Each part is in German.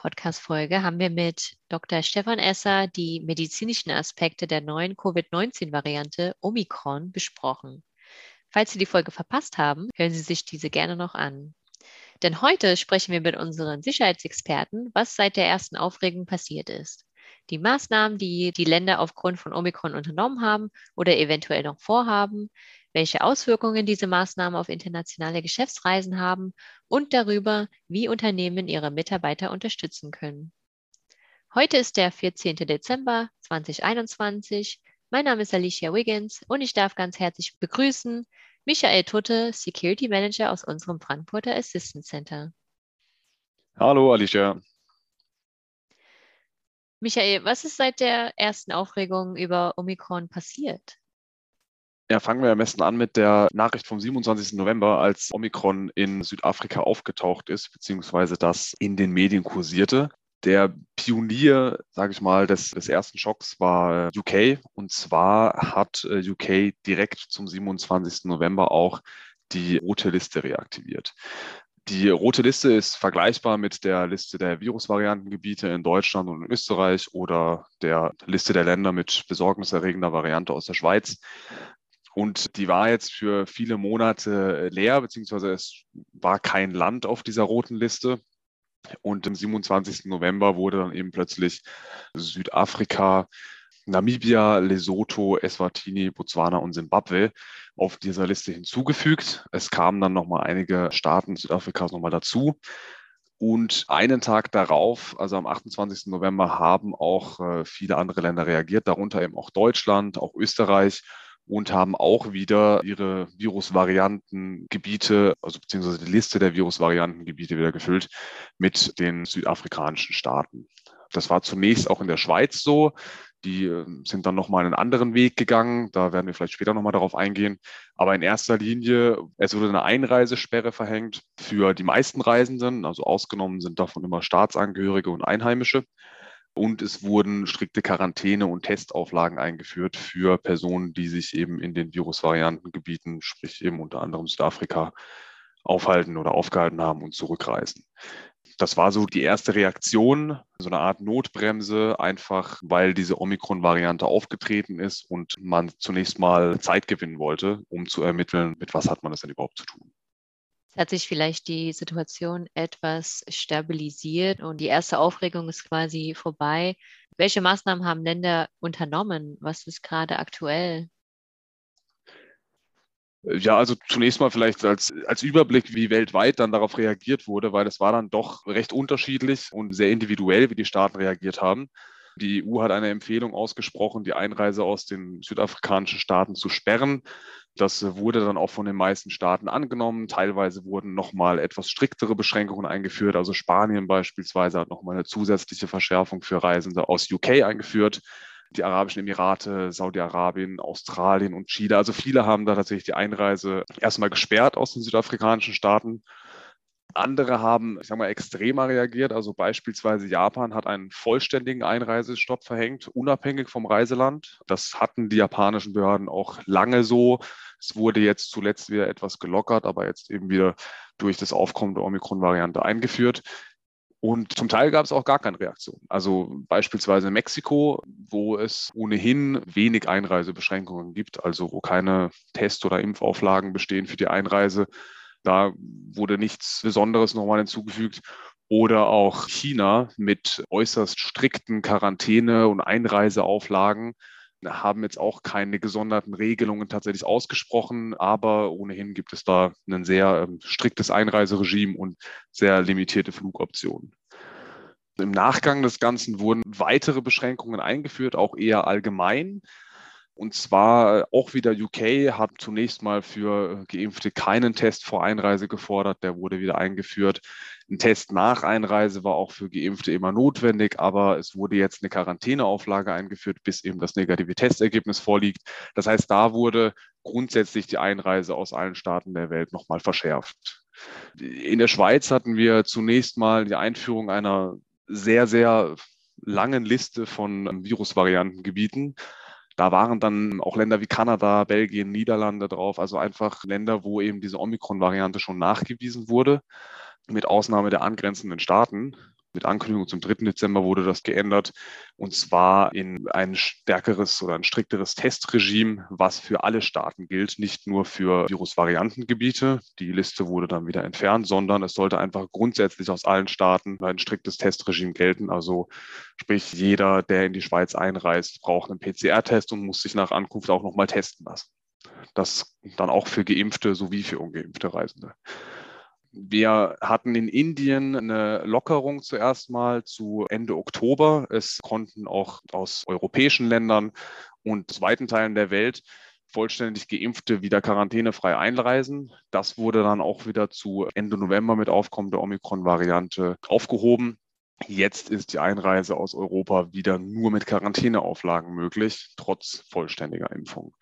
Podcast-Folge haben wir mit Dr. Stefan Esser die medizinischen Aspekte der neuen Covid-19-Variante Omikron besprochen. Falls Sie die Folge verpasst haben, hören Sie sich diese gerne noch an. Denn heute sprechen wir mit unseren Sicherheitsexperten, was seit der ersten Aufregung passiert ist. Die Maßnahmen, die die Länder aufgrund von Omikron unternommen haben oder eventuell noch vorhaben, welche Auswirkungen diese Maßnahmen auf internationale Geschäftsreisen haben und darüber, wie Unternehmen ihre Mitarbeiter unterstützen können. Heute ist der 14. Dezember 2021. Mein Name ist Alicia Wiggins und ich darf ganz herzlich begrüßen Michael Tutte, Security Manager aus unserem Frankfurter Assistance Center. Hallo Alicia. Michael, was ist seit der ersten Aufregung über Omikron passiert? Ja, fangen wir am besten an mit der Nachricht vom 27. November, als Omikron in Südafrika aufgetaucht ist, beziehungsweise das in den Medien kursierte. Der Pionier, sage ich mal, des, des ersten Schocks war äh, UK. Und zwar hat äh, UK direkt zum 27. November auch die rote Liste reaktiviert. Die rote Liste ist vergleichbar mit der Liste der Virusvariantengebiete in Deutschland und in Österreich oder der Liste der Länder mit besorgniserregender Variante aus der Schweiz. Und die war jetzt für viele Monate leer, beziehungsweise es war kein Land auf dieser roten Liste. Und am 27. November wurde dann eben plötzlich Südafrika, Namibia, Lesotho, Eswatini, Botswana und Simbabwe auf dieser Liste hinzugefügt. Es kamen dann nochmal einige Staaten Südafrikas nochmal dazu. Und einen Tag darauf, also am 28. November, haben auch äh, viele andere Länder reagiert, darunter eben auch Deutschland, auch Österreich und haben auch wieder ihre Virusvariantengebiete, also beziehungsweise die Liste der Virusvariantengebiete wieder gefüllt mit den südafrikanischen Staaten. Das war zunächst auch in der Schweiz so. Die ähm, sind dann nochmal einen anderen Weg gegangen. Da werden wir vielleicht später nochmal darauf eingehen. Aber in erster Linie, es wurde eine Einreisesperre verhängt für die meisten Reisenden. Also ausgenommen sind davon immer Staatsangehörige und Einheimische. Und es wurden strikte Quarantäne- und Testauflagen eingeführt für Personen, die sich eben in den Virusvariantengebieten, sprich eben unter anderem Südafrika, aufhalten oder aufgehalten haben und zurückreisen. Das war so die erste Reaktion, so eine Art Notbremse, einfach weil diese Omikron-Variante aufgetreten ist und man zunächst mal Zeit gewinnen wollte, um zu ermitteln, mit was hat man das denn überhaupt zu tun hat sich vielleicht die Situation etwas stabilisiert und die erste Aufregung ist quasi vorbei. Welche Maßnahmen haben Länder unternommen? Was ist gerade aktuell? Ja, also zunächst mal vielleicht als, als Überblick, wie weltweit dann darauf reagiert wurde, weil es war dann doch recht unterschiedlich und sehr individuell, wie die Staaten reagiert haben. Die EU hat eine Empfehlung ausgesprochen, die Einreise aus den südafrikanischen Staaten zu sperren. Das wurde dann auch von den meisten Staaten angenommen. Teilweise wurden nochmal etwas striktere Beschränkungen eingeführt. Also Spanien beispielsweise hat nochmal eine zusätzliche Verschärfung für Reisende aus UK eingeführt. Die Arabischen Emirate, Saudi-Arabien, Australien und Chile. Also viele haben da tatsächlich die Einreise erstmal gesperrt aus den südafrikanischen Staaten. Andere haben, ich sage mal, extremer reagiert. Also beispielsweise Japan hat einen vollständigen Einreisestopp verhängt, unabhängig vom Reiseland. Das hatten die japanischen Behörden auch lange so. Es wurde jetzt zuletzt wieder etwas gelockert, aber jetzt eben wieder durch das Aufkommen der Omikron-Variante eingeführt. Und zum Teil gab es auch gar keine Reaktion. Also beispielsweise Mexiko, wo es ohnehin wenig Einreisebeschränkungen gibt, also wo keine Test- oder Impfauflagen bestehen für die Einreise da wurde nichts Besonderes nochmal hinzugefügt. Oder auch China mit äußerst strikten Quarantäne- und Einreiseauflagen haben jetzt auch keine gesonderten Regelungen tatsächlich ausgesprochen, aber ohnehin gibt es da ein sehr ähm, striktes Einreiseregime und sehr limitierte Flugoptionen. Im Nachgang des Ganzen wurden weitere Beschränkungen eingeführt, auch eher allgemein. Und zwar auch wieder UK hat zunächst mal für Geimpfte keinen Test vor Einreise gefordert. Der wurde wieder eingeführt. Ein Test nach Einreise war auch für Geimpfte immer notwendig, aber es wurde jetzt eine Quarantäneauflage eingeführt, bis eben das negative Testergebnis vorliegt. Das heißt, da wurde grundsätzlich die Einreise aus allen Staaten der Welt nochmal verschärft. In der Schweiz hatten wir zunächst mal die Einführung einer sehr, sehr langen Liste von Virusvariantengebieten. Da waren dann auch Länder wie Kanada, Belgien, Niederlande drauf, also einfach Länder, wo eben diese Omikron-Variante schon nachgewiesen wurde, mit Ausnahme der angrenzenden Staaten. Mit Ankündigung zum 3. Dezember wurde das geändert und zwar in ein stärkeres oder ein strikteres Testregime, was für alle Staaten gilt, nicht nur für Virusvariantengebiete. Die Liste wurde dann wieder entfernt, sondern es sollte einfach grundsätzlich aus allen Staaten ein striktes Testregime gelten. Also sprich, jeder, der in die Schweiz einreist, braucht einen PCR-Test und muss sich nach Ankunft auch nochmal testen lassen. Das dann auch für Geimpfte sowie für ungeimpfte Reisende. Wir hatten in Indien eine Lockerung zuerst mal zu Ende Oktober. Es konnten auch aus europäischen Ländern und weiten Teilen der Welt vollständig Geimpfte wieder quarantänefrei einreisen. Das wurde dann auch wieder zu Ende November mit Aufkommen der Omikron-Variante aufgehoben. Jetzt ist die Einreise aus Europa wieder nur mit Quarantäneauflagen möglich, trotz vollständiger Impfung.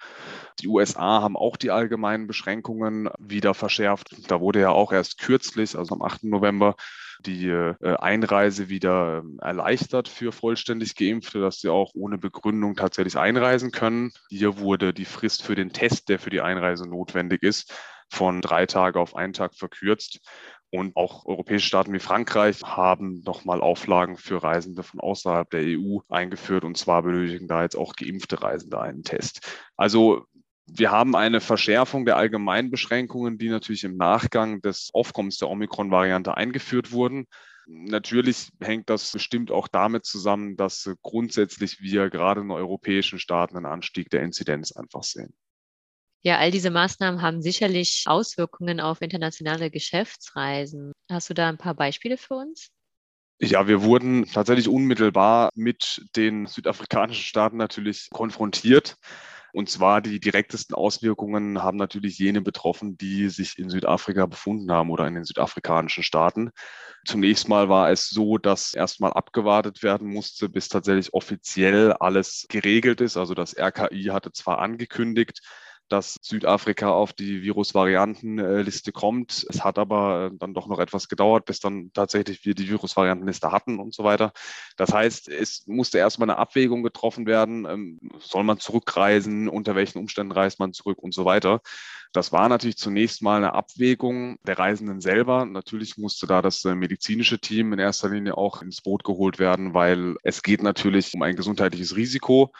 Die USA haben auch die allgemeinen Beschränkungen wieder verschärft. Da wurde ja auch erst kürzlich, also am 8. November, die äh, Einreise wieder ähm, erleichtert für vollständig Geimpfte, dass sie auch ohne Begründung tatsächlich einreisen können. Hier wurde die Frist für den Test, der für die Einreise notwendig ist, von drei Tage auf einen Tag verkürzt. Und auch europäische Staaten wie Frankreich haben nochmal Auflagen für Reisende von außerhalb der EU eingeführt. Und zwar benötigen da jetzt auch geimpfte Reisende einen Test. Also wir haben eine Verschärfung der Allgemeinbeschränkungen, die natürlich im Nachgang des Aufkommens der Omikron-Variante eingeführt wurden. Natürlich hängt das bestimmt auch damit zusammen, dass grundsätzlich wir gerade in europäischen Staaten einen Anstieg der Inzidenz einfach sehen. Ja, all diese Maßnahmen haben sicherlich Auswirkungen auf internationale Geschäftsreisen. Hast du da ein paar Beispiele für uns? Ja, wir wurden tatsächlich unmittelbar mit den südafrikanischen Staaten natürlich konfrontiert. Und zwar die direktesten Auswirkungen haben natürlich jene betroffen, die sich in Südafrika befunden haben oder in den südafrikanischen Staaten. Zunächst mal war es so, dass erstmal abgewartet werden musste, bis tatsächlich offiziell alles geregelt ist. Also das RKI hatte zwar angekündigt, dass Südafrika auf die Virusvariantenliste kommt. Es hat aber dann doch noch etwas gedauert, bis dann tatsächlich wir die Virusvariantenliste hatten und so weiter. Das heißt, es musste erstmal eine Abwägung getroffen werden. Ähm, soll man zurückreisen? Unter welchen Umständen reist man zurück und so weiter? Das war natürlich zunächst mal eine Abwägung der Reisenden selber. Natürlich musste da das äh, medizinische Team in erster Linie auch ins Boot geholt werden, weil es geht natürlich um ein gesundheitliches Risiko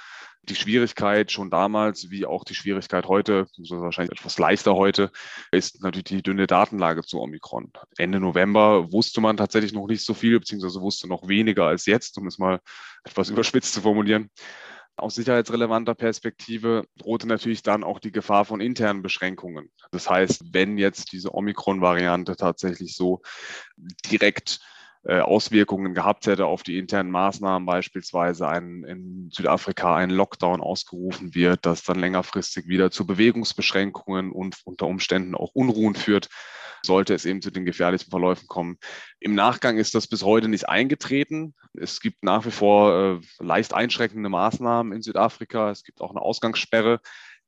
die Schwierigkeit schon damals, wie auch die Schwierigkeit heute, wahrscheinlich etwas leichter heute, ist natürlich die dünne Datenlage zu Omikron. Ende November wusste man tatsächlich noch nicht so viel, beziehungsweise wusste noch weniger als jetzt, um es mal etwas überspitzt zu formulieren. Aus sicherheitsrelevanter Perspektive drohte natürlich dann auch die Gefahr von internen Beschränkungen. Das heißt, wenn jetzt diese Omikron-Variante tatsächlich so direkt Auswirkungen gehabt hätte auf die internen Maßnahmen, beispielsweise ein, in Südafrika ein Lockdown ausgerufen wird, das dann längerfristig wieder zu Bewegungsbeschränkungen und unter Umständen auch Unruhen führt, sollte es eben zu den gefährlichen Verläufen kommen. Im Nachgang ist das bis heute nicht eingetreten. Es gibt nach wie vor äh, leicht einschränkende Maßnahmen in Südafrika. Es gibt auch eine Ausgangssperre.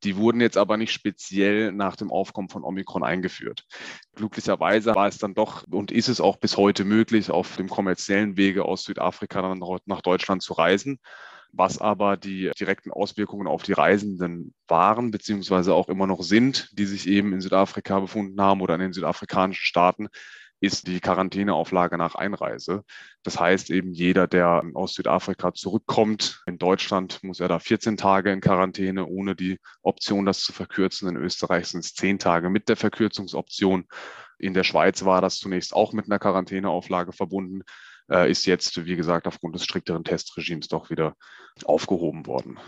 Die wurden jetzt aber nicht speziell nach dem Aufkommen von Omikron eingeführt. Glücklicherweise war es dann doch und ist es auch bis heute möglich, auf dem kommerziellen Wege aus Südafrika dann nach Deutschland zu reisen. Was aber die direkten Auswirkungen auf die Reisenden waren, beziehungsweise auch immer noch sind, die sich eben in Südafrika befunden haben oder in den südafrikanischen Staaten, ist die Quarantäneauflage nach Einreise. Das heißt eben, jeder, der aus Südafrika zurückkommt, in Deutschland muss er da 14 Tage in Quarantäne ohne die Option, das zu verkürzen. In Österreich sind es 10 Tage mit der Verkürzungsoption. In der Schweiz war das zunächst auch mit einer Quarantäneauflage verbunden, äh, ist jetzt, wie gesagt, aufgrund des strikteren Testregimes doch wieder aufgehoben worden.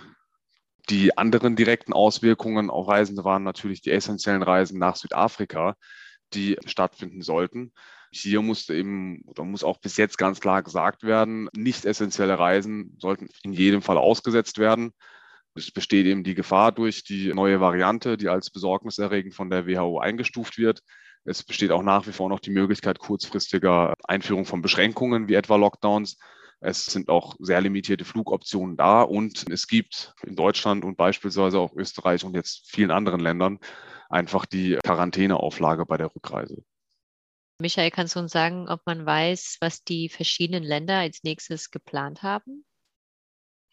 Die anderen direkten Auswirkungen auf Reisende waren natürlich die essentiellen Reisen nach Südafrika die stattfinden sollten. Hier musste eben oder muss auch bis jetzt ganz klar gesagt werden, nicht essentielle Reisen sollten in jedem Fall ausgesetzt werden. Es besteht eben die Gefahr durch die neue Variante, die als besorgniserregend von der WHO eingestuft wird. Es besteht auch nach wie vor noch die Möglichkeit kurzfristiger Einführung von Beschränkungen wie etwa Lockdowns. Es sind auch sehr limitierte Flugoptionen da und es gibt in Deutschland und beispielsweise auch Österreich und jetzt vielen anderen Ländern einfach die Quarantäneauflage bei der Rückreise. Michael, kannst du uns sagen, ob man weiß, was die verschiedenen Länder als nächstes geplant haben?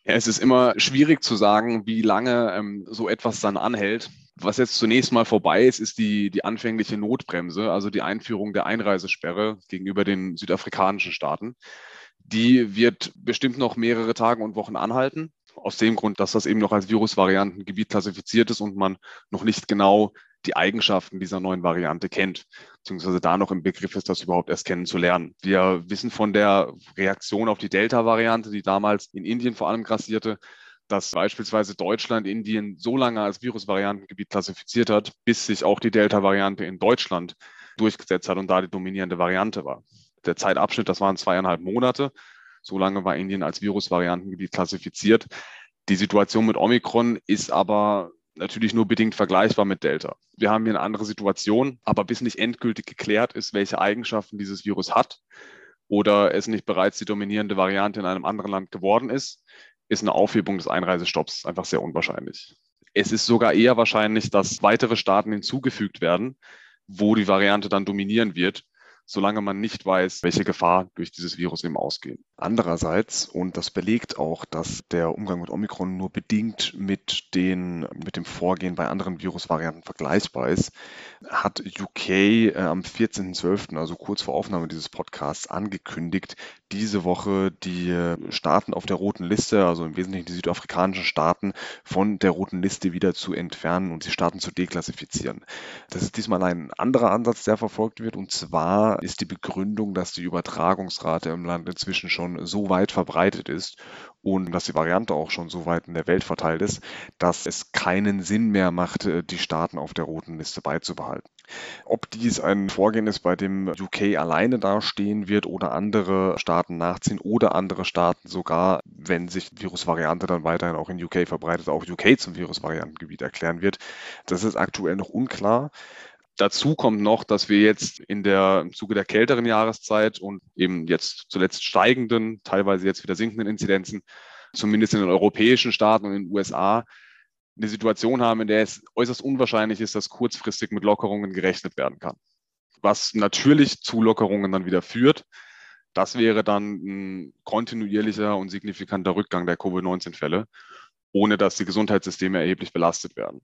Ja, es ist immer schwierig zu sagen, wie lange ähm, so etwas dann anhält. Was jetzt zunächst mal vorbei ist, ist die, die anfängliche Notbremse, also die Einführung der Einreisesperre gegenüber den südafrikanischen Staaten. Die wird bestimmt noch mehrere Tage und Wochen anhalten. Aus dem Grund, dass das eben noch als Virusvariantengebiet klassifiziert ist und man noch nicht genau die Eigenschaften dieser neuen Variante kennt, beziehungsweise da noch im Begriff ist, das überhaupt erst kennenzulernen. Wir wissen von der Reaktion auf die Delta-Variante, die damals in Indien vor allem grassierte, dass beispielsweise Deutschland Indien so lange als Virusvariantengebiet klassifiziert hat, bis sich auch die Delta-Variante in Deutschland durchgesetzt hat und da die dominierende Variante war. Der Zeitabschnitt, das waren zweieinhalb Monate. So lange war Indien als Virusvariantengebiet klassifiziert. Die Situation mit Omikron ist aber natürlich nur bedingt vergleichbar mit Delta. Wir haben hier eine andere Situation, aber bis nicht endgültig geklärt ist, welche Eigenschaften dieses Virus hat oder es nicht bereits die dominierende Variante in einem anderen Land geworden ist, ist eine Aufhebung des Einreisestopps einfach sehr unwahrscheinlich. Es ist sogar eher wahrscheinlich, dass weitere Staaten hinzugefügt werden, wo die Variante dann dominieren wird solange man nicht weiß, welche Gefahr durch dieses Virus eben ausgeht. Andererseits, und das belegt auch, dass der Umgang mit Omikron nur bedingt mit, den, mit dem Vorgehen bei anderen Virusvarianten vergleichbar ist, hat UK äh, am 14.12., also kurz vor Aufnahme dieses Podcasts, angekündigt, diese Woche die äh, Staaten auf der roten Liste, also im Wesentlichen die südafrikanischen Staaten, von der roten Liste wieder zu entfernen und die Staaten zu deklassifizieren. Das ist diesmal ein anderer Ansatz, der verfolgt wird, und zwar ist die Begründung, dass die Übertragungsrate im Land inzwischen schon so weit verbreitet ist und dass die Variante auch schon so weit in der Welt verteilt ist, dass es keinen Sinn mehr macht, äh, die Staaten auf der roten Liste beizubehalten. Ob dies ein Vorgehen ist, bei dem UK alleine dastehen wird oder andere Staaten nachziehen oder andere Staaten sogar, wenn sich die Virusvariante dann weiterhin auch in UK verbreitet, auch UK zum Virusvariantengebiet erklären wird, das ist aktuell noch unklar. Dazu kommt noch, dass wir jetzt in der im Zuge der kälteren Jahreszeit und eben jetzt zuletzt steigenden, teilweise jetzt wieder sinkenden Inzidenzen, zumindest in den europäischen Staaten und in den USA, eine Situation haben, in der es äußerst unwahrscheinlich ist, dass kurzfristig mit Lockerungen gerechnet werden kann. Was natürlich zu Lockerungen dann wieder führt. Das wäre dann ein kontinuierlicher und signifikanter Rückgang der Covid-19-Fälle, ohne dass die Gesundheitssysteme erheblich belastet werden.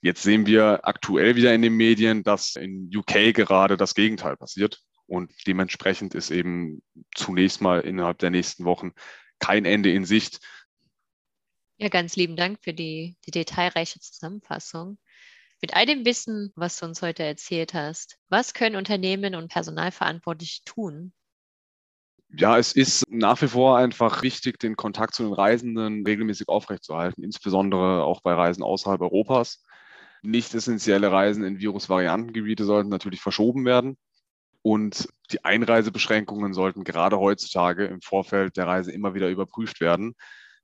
Jetzt sehen wir aktuell wieder in den Medien, dass in UK gerade das Gegenteil passiert. Und dementsprechend ist eben zunächst mal innerhalb der nächsten Wochen kein Ende in Sicht. Ja, ganz lieben Dank für die, die detailreiche Zusammenfassung. Mit all dem Wissen, was du uns heute erzählt hast, was können Unternehmen und Personalverantwortliche tun? Ja, es ist nach wie vor einfach wichtig, den Kontakt zu den Reisenden regelmäßig aufrechtzuerhalten, insbesondere auch bei Reisen außerhalb Europas. Nicht essentielle Reisen in Virusvariantengebiete sollten natürlich verschoben werden. Und die Einreisebeschränkungen sollten gerade heutzutage im Vorfeld der Reise immer wieder überprüft werden,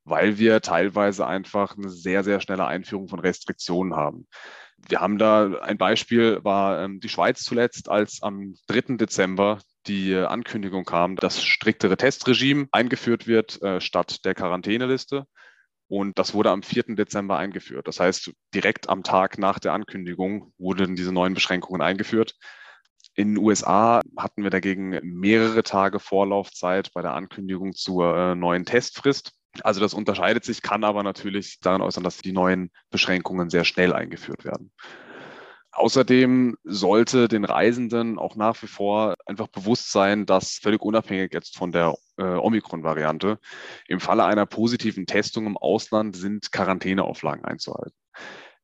weil wir teilweise einfach eine sehr, sehr schnelle Einführung von Restriktionen haben. Wir haben da ein Beispiel, war ähm, die Schweiz zuletzt, als am 3. Dezember die Ankündigung kam, dass striktere Testregime eingeführt wird äh, statt der Quarantäneliste. Und das wurde am 4. Dezember eingeführt. Das heißt, direkt am Tag nach der Ankündigung wurden diese neuen Beschränkungen eingeführt. In den USA hatten wir dagegen mehrere Tage Vorlaufzeit bei der Ankündigung zur äh, neuen Testfrist. Also das unterscheidet sich, kann aber natürlich daran äußern, dass die neuen Beschränkungen sehr schnell eingeführt werden. Außerdem sollte den Reisenden auch nach wie vor einfach bewusst sein, dass völlig unabhängig jetzt von der äh, Omikron-Variante im Falle einer positiven Testung im Ausland sind Quarantäneauflagen einzuhalten.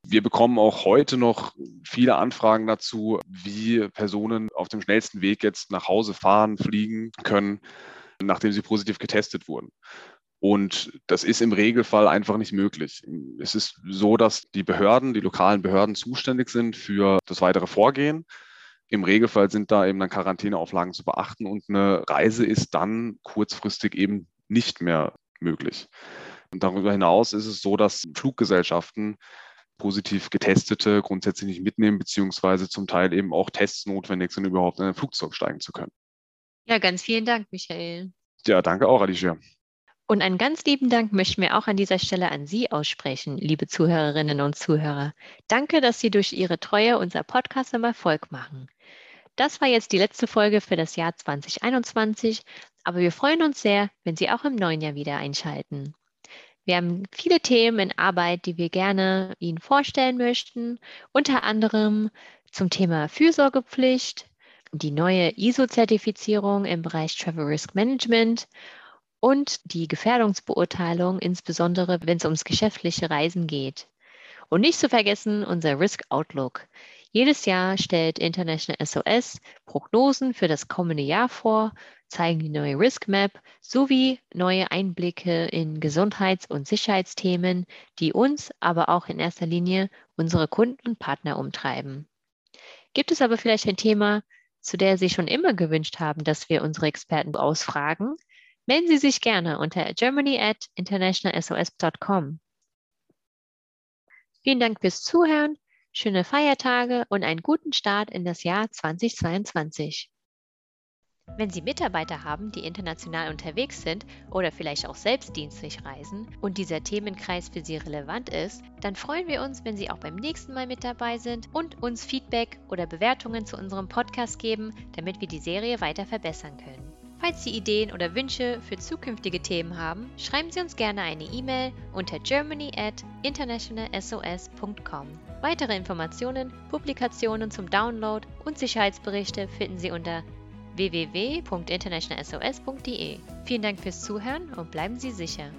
Wir bekommen auch heute noch viele Anfragen dazu, wie Personen auf dem schnellsten Weg jetzt nach Hause fahren, fliegen können, nachdem sie positiv getestet wurden. Und das ist im Regelfall einfach nicht möglich. Es ist so, dass die Behörden, die lokalen Behörden zuständig sind für das weitere Vorgehen. Im Regelfall sind da eben dann Quarantäneauflagen zu beachten und eine Reise ist dann kurzfristig eben nicht mehr möglich. Und darüber hinaus ist es so, dass Fluggesellschaften positiv getestete grundsätzlich nicht mitnehmen, beziehungsweise zum Teil eben auch Tests notwendig sind, überhaupt in ein Flugzeug steigen zu können. Ja, ganz vielen Dank, Michael. Ja, danke auch, Alicia. Und einen ganz lieben Dank möchten wir auch an dieser Stelle an Sie aussprechen, liebe Zuhörerinnen und Zuhörer. Danke, dass Sie durch Ihre Treue unser Podcast im Erfolg machen. Das war jetzt die letzte Folge für das Jahr 2021, aber wir freuen uns sehr, wenn Sie auch im neuen Jahr wieder einschalten. Wir haben viele Themen in Arbeit, die wir gerne Ihnen vorstellen möchten, unter anderem zum Thema Fürsorgepflicht, die neue ISO-Zertifizierung im Bereich Travel Risk Management und die Gefährdungsbeurteilung, insbesondere wenn es ums geschäftliche Reisen geht. Und nicht zu vergessen unser Risk Outlook. Jedes Jahr stellt International SOS Prognosen für das kommende Jahr vor, zeigen die neue Risk Map sowie neue Einblicke in Gesundheits- und Sicherheitsthemen, die uns, aber auch in erster Linie unsere Kunden und Partner umtreiben. Gibt es aber vielleicht ein Thema, zu der Sie schon immer gewünscht haben, dass wir unsere Experten ausfragen? Melden Sie sich gerne unter germany at internationalsos.com. Vielen Dank fürs Zuhören schöne Feiertage und einen guten Start in das Jahr 2022. Wenn Sie Mitarbeiter haben, die international unterwegs sind oder vielleicht auch selbst dienstlich reisen und dieser Themenkreis für Sie relevant ist, dann freuen wir uns, wenn Sie auch beim nächsten Mal mit dabei sind und uns Feedback oder Bewertungen zu unserem Podcast geben, damit wir die Serie weiter verbessern können. Falls Sie Ideen oder Wünsche für zukünftige Themen haben, schreiben Sie uns gerne eine E-Mail unter germany at internationalsos.com. Weitere Informationen, Publikationen zum Download und Sicherheitsberichte finden Sie unter www.internationalsos.de. Vielen Dank fürs Zuhören und bleiben Sie sicher.